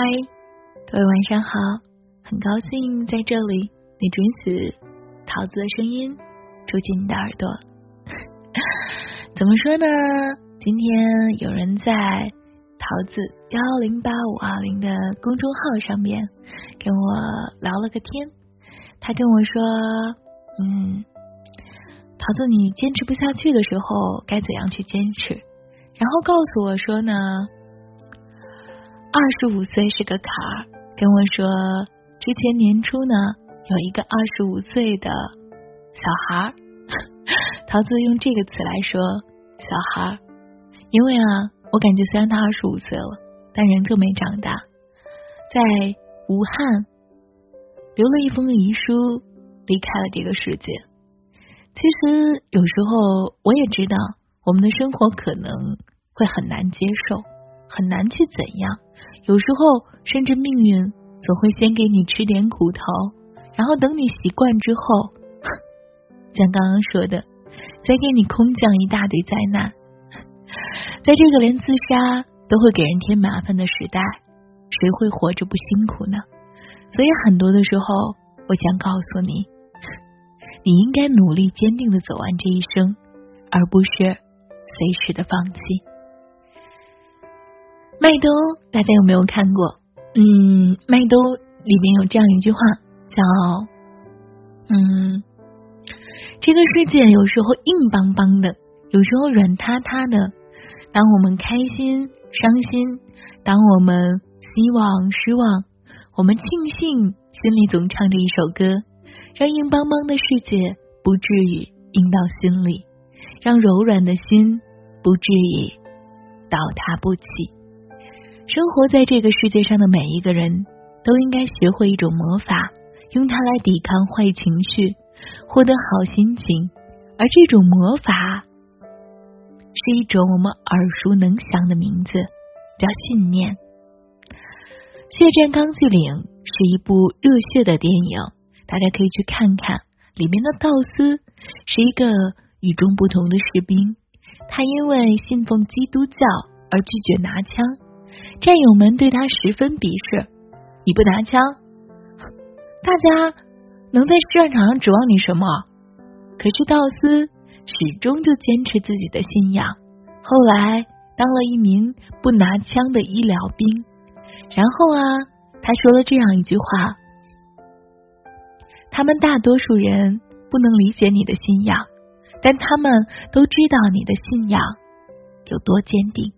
嗨，各位晚上好，很高兴在这里你准许桃子的声音住进你的耳朵。怎么说呢？今天有人在桃子幺零八五二零的公众号上面跟我聊了个天，他跟我说：“嗯，桃子，你坚持不下去的时候该怎样去坚持？”然后告诉我说呢。二十五岁是个坎儿，跟我说，之前年初呢，有一个二十五岁的小孩儿，桃子用这个词来说小孩儿，因为啊，我感觉虽然他二十五岁了，但人就没长大，在武汉留了一封遗书，离开了这个世界。其实有时候我也知道，我们的生活可能会很难接受，很难去怎样。有时候，甚至命运总会先给你吃点苦头，然后等你习惯之后，像刚刚说的，再给你空降一大堆灾难。在这个连自杀都会给人添麻烦的时代，谁会活着不辛苦呢？所以很多的时候，我想告诉你，你应该努力坚定的走完这一生，而不是随时的放弃。麦兜，大家有没有看过？嗯，麦兜里面有这样一句话，叫“嗯，这个世界有时候硬邦邦的，有时候软塌塌的。当我们开心、伤心，当我们希望、失望，我们庆幸，心里总唱着一首歌，让硬邦邦的世界不至于硬到心里，让柔软的心不至于倒塌不起。”生活在这个世界上的每一个人都应该学会一种魔法，用它来抵抗坏情绪，获得好心情。而这种魔法是一种我们耳熟能详的名字，叫信念。《血战钢锯岭》是一部热血的电影，大家可以去看看。里面的道斯是一个与众不同的士兵，他因为信奉基督教而拒绝拿枪。战友们对他十分鄙视，你不拿枪，大家能在战场上指望你什么？可是道斯始终就坚持自己的信仰，后来当了一名不拿枪的医疗兵。然后啊，他说了这样一句话：他们大多数人不能理解你的信仰，但他们都知道你的信仰有多坚定。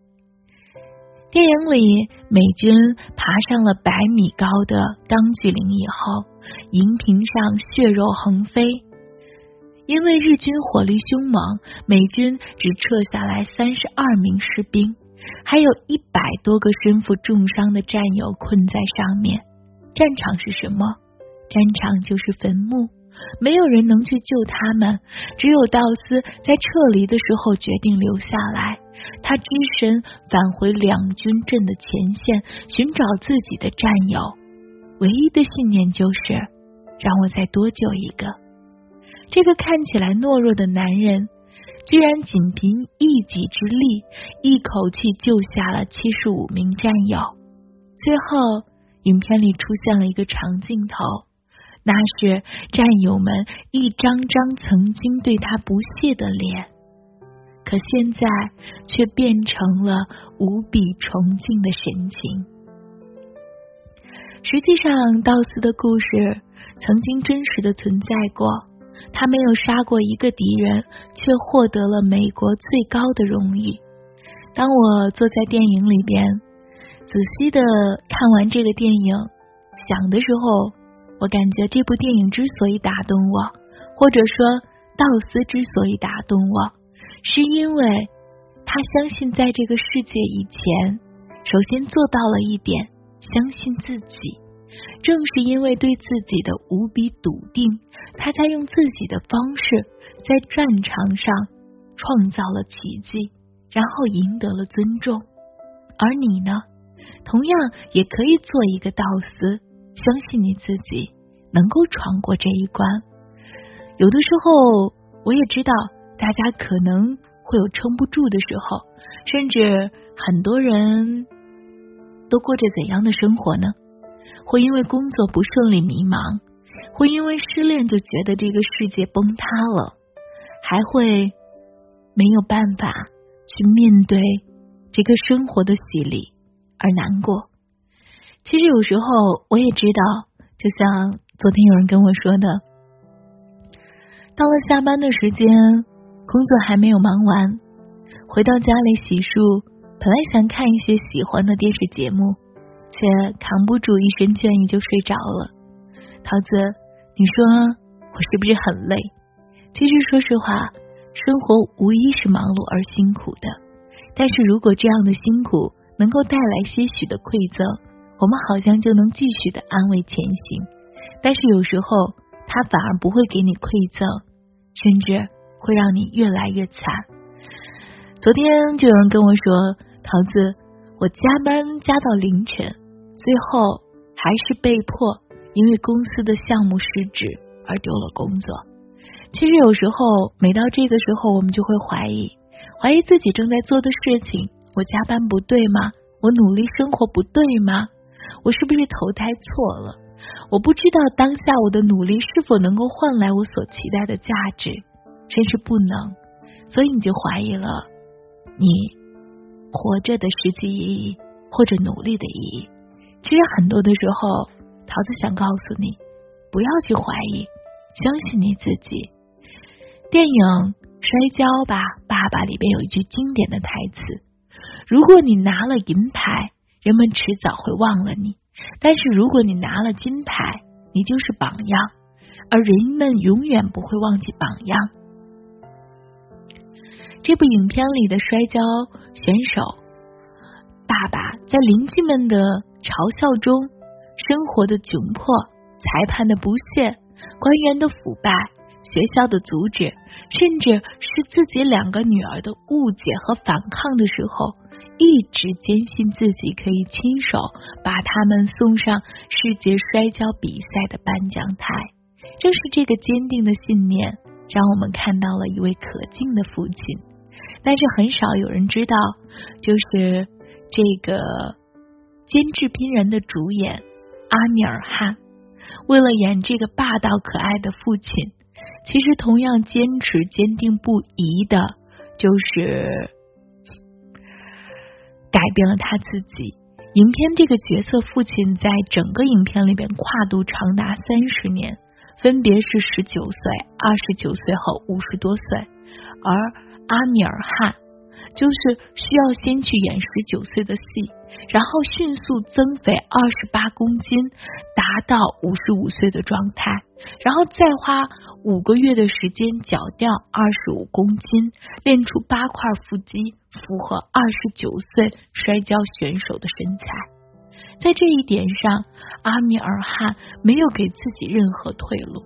电影里，美军爬上了百米高的钢锯岭以后，荧屏上血肉横飞。因为日军火力凶猛，美军只撤下来三十二名士兵，还有一百多个身负重伤的战友困在上面。战场是什么？战场就是坟墓，没有人能去救他们。只有道斯在撤离的时候决定留下来。他只身返回两军阵的前线，寻找自己的战友。唯一的信念就是让我再多救一个。这个看起来懦弱的男人，居然仅凭一己之力，一口气救下了七十五名战友。最后，影片里出现了一个长镜头，那是战友们一张张曾经对他不屑的脸。可现在却变成了无比崇敬的神情。实际上，道斯的故事曾经真实的存在过。他没有杀过一个敌人，却获得了美国最高的荣誉。当我坐在电影里边，仔细的看完这个电影，想的时候，我感觉这部电影之所以打动我，或者说道斯之所以打动我。是因为他相信，在这个世界以前，首先做到了一点，相信自己。正是因为对自己的无比笃定，他才用自己的方式在战场上创造了奇迹，然后赢得了尊重。而你呢，同样也可以做一个道斯，相信你自己能够闯过这一关。有的时候，我也知道。大家可能会有撑不住的时候，甚至很多人都过着怎样的生活呢？会因为工作不顺利迷茫，会因为失恋就觉得这个世界崩塌了，还会没有办法去面对这个生活的洗礼而难过。其实有时候我也知道，就像昨天有人跟我说的，到了下班的时间，工作还没有忙完，回到家里洗漱，本来想看一些喜欢的电视节目。却扛不住一身倦意就睡着了。桃子，你说我是不是很累？其实说实话，生活无疑是忙碌而辛苦的。但是如果这样的辛苦能够带来些许的馈赠，我们好像就能继续的安慰前行。但是有时候，它反而不会给你馈赠，甚至会让你越来越惨。昨天就有人跟我说，桃子，我加班加到凌晨。最后还是被迫因为公司的项目失职而丢了工作。其实有时候，每到这个时候，我们就会怀疑，怀疑自己正在做的事情：我加班不对吗？我努力生活不对吗？我是不是投胎错了？我不知道当下我的努力是否能够换来我所期待的价值，甚至不能，所以你就怀疑了你活着的实际意义，或者努力的意义。其实很多的时候，桃子想告诉你，不要去怀疑，相信你自己。电影《摔跤吧，爸爸》里边有一句经典的台词：“如果你拿了银牌，人们迟早会忘了你；但是如果你拿了金牌，你就是榜样，而人们永远不会忘记榜样。”这部影片里的摔跤选手爸爸在邻居们的。嘲笑中，生活的窘迫，裁判的不屑，官员的腐败，学校的阻止，甚至是自己两个女儿的误解和反抗的时候，一直坚信自己可以亲手把他们送上世界摔跤比赛的颁奖台。正是这个坚定的信念，让我们看到了一位可敬的父亲。但是很少有人知道，就是这个。监制兵人的主演阿米尔汗，为了演这个霸道可爱的父亲，其实同样坚持坚定不移的，就是改变了他自己。影片这个角色父亲在整个影片里边跨度长达三十年，分别是十九岁、二十九岁和五十多岁，而阿米尔汗就是需要先去演十九岁的戏。然后迅速增肥二十八公斤，达到五十五岁的状态，然后再花五个月的时间减掉二十五公斤，练出八块腹肌，符合二十九岁摔跤选手的身材。在这一点上，阿米尔汗没有给自己任何退路。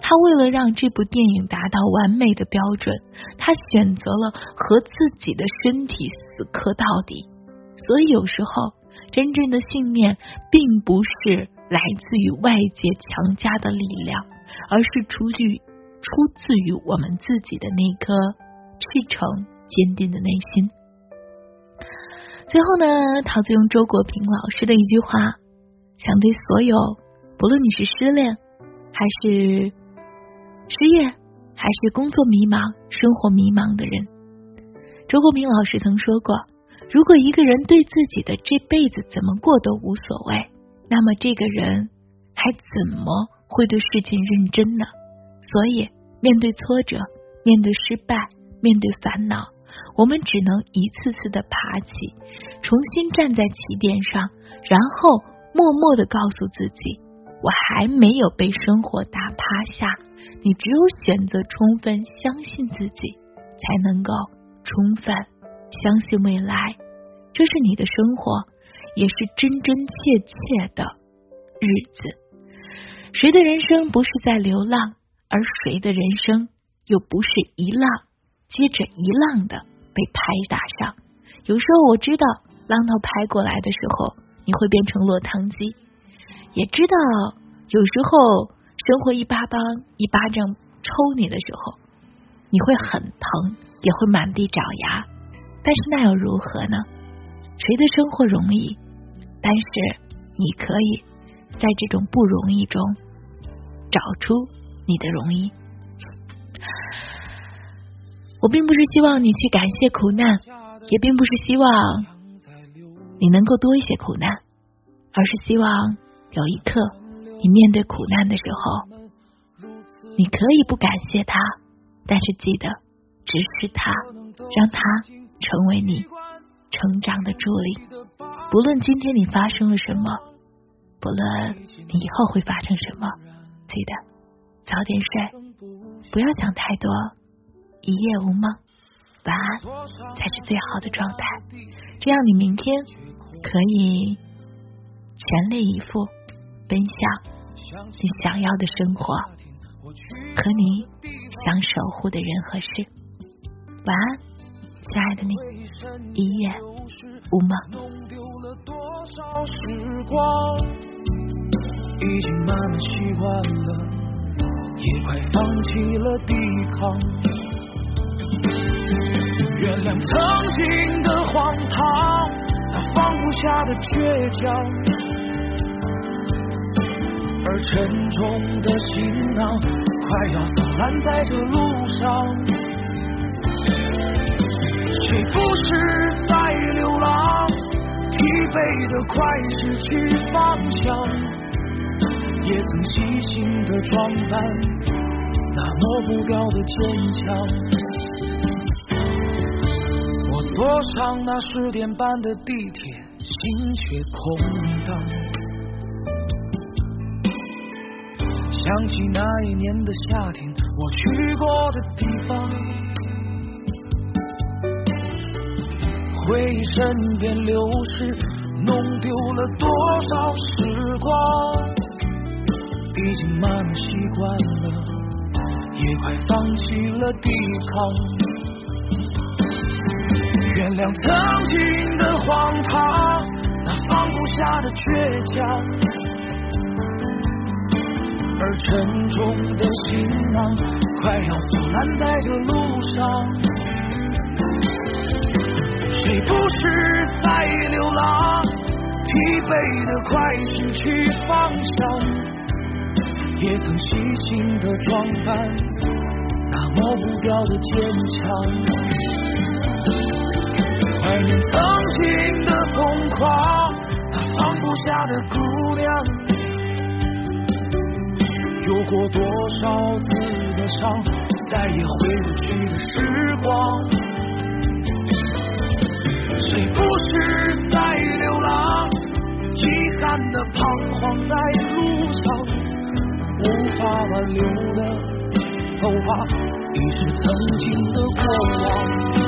他为了让这部电影达到完美的标准，他选择了和自己的身体死磕到底。所以有时候，真正的信念并不是来自于外界强加的力量，而是出于出自于我们自己的那颗赤诚坚定的内心。最后呢，桃子用周国平老师的一句话，想对所有不论你是失恋，还是失业，还是工作迷茫、生活迷茫的人，周国平老师曾说过。如果一个人对自己的这辈子怎么过都无所谓，那么这个人还怎么会对事情认真呢？所以，面对挫折，面对失败，面对烦恼，我们只能一次次的爬起，重新站在起点上，然后默默的告诉自己：我还没有被生活打趴下。你只有选择充分相信自己，才能够充分相信未来。这是你的生活，也是真真切切的日子。谁的人生不是在流浪，而谁的人生又不是一浪接着一浪的被拍打上？有时候我知道，浪头拍过来的时候，你会变成落汤鸡；也知道，有时候生活一巴掌一巴掌抽你的时候，你会很疼，也会满地找牙。但是那又如何呢？谁的生活容易？但是你可以在这种不容易中找出你的容易。我并不是希望你去感谢苦难，也并不是希望你能够多一些苦难，而是希望有一刻你面对苦难的时候，你可以不感谢他，但是记得直视他，让他成为你成长的助力。不论今天你发生了什么，不论你以后会发生什么，记得早点睡，不要想太多，一夜无梦，晚安才是最好的状态。这样你明天可以全力以赴奔向你想要的生活和你想守护的人和事。晚安，亲爱的你，一夜无梦。已经慢慢习惯了，也快放弃了抵抗。原谅曾经的荒唐，那放不下的倔强，而沉重的行囊快要腐烂在这路上。谁不是在流浪？疲惫的快失去方向，也曾细心的装扮，那抹不掉的坚强。坐上那十点半的地铁，心却空荡。想起那一年的夏天，我去过的地方。回忆身边流逝，弄丢了多少时光？已经慢慢习惯了，也快放弃了抵抗。原谅曾经的荒唐，那放不下的倔强，而沉重的行囊快要腐烂在这路上。谁不是在流浪？疲惫的快失去方向，也曾细心的装扮，那抹不掉的坚强。怀念曾经的疯狂，那放不下的姑娘，有过多少次的伤，再也回不去的时光。谁不是在流浪？遗憾的彷徨在路上，无法挽留的走吧，已是曾经的过往。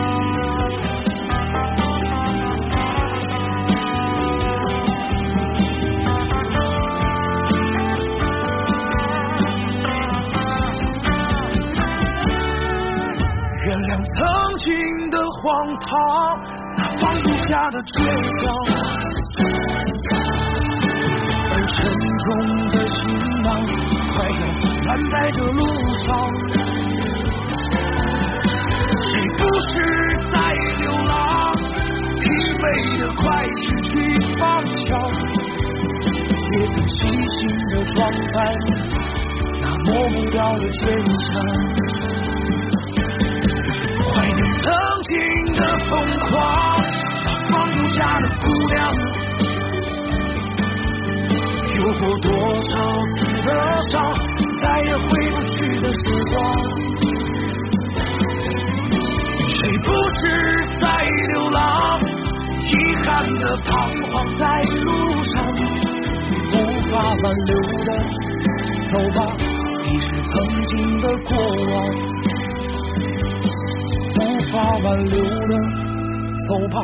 的荒唐。放不下的倔强，而沉重的行囊快要烂在这路上。谁不是在流浪？疲惫的快失去方向，也曾细心的装扮那抹不掉的坚强。过多少次的伤，再也回不去的时光。谁不是在流浪？遗憾的彷徨在路上，无法挽留的，走吧，已是曾经的过往。无法挽留的，走吧。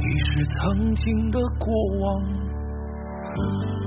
已是曾经的过往。Bye.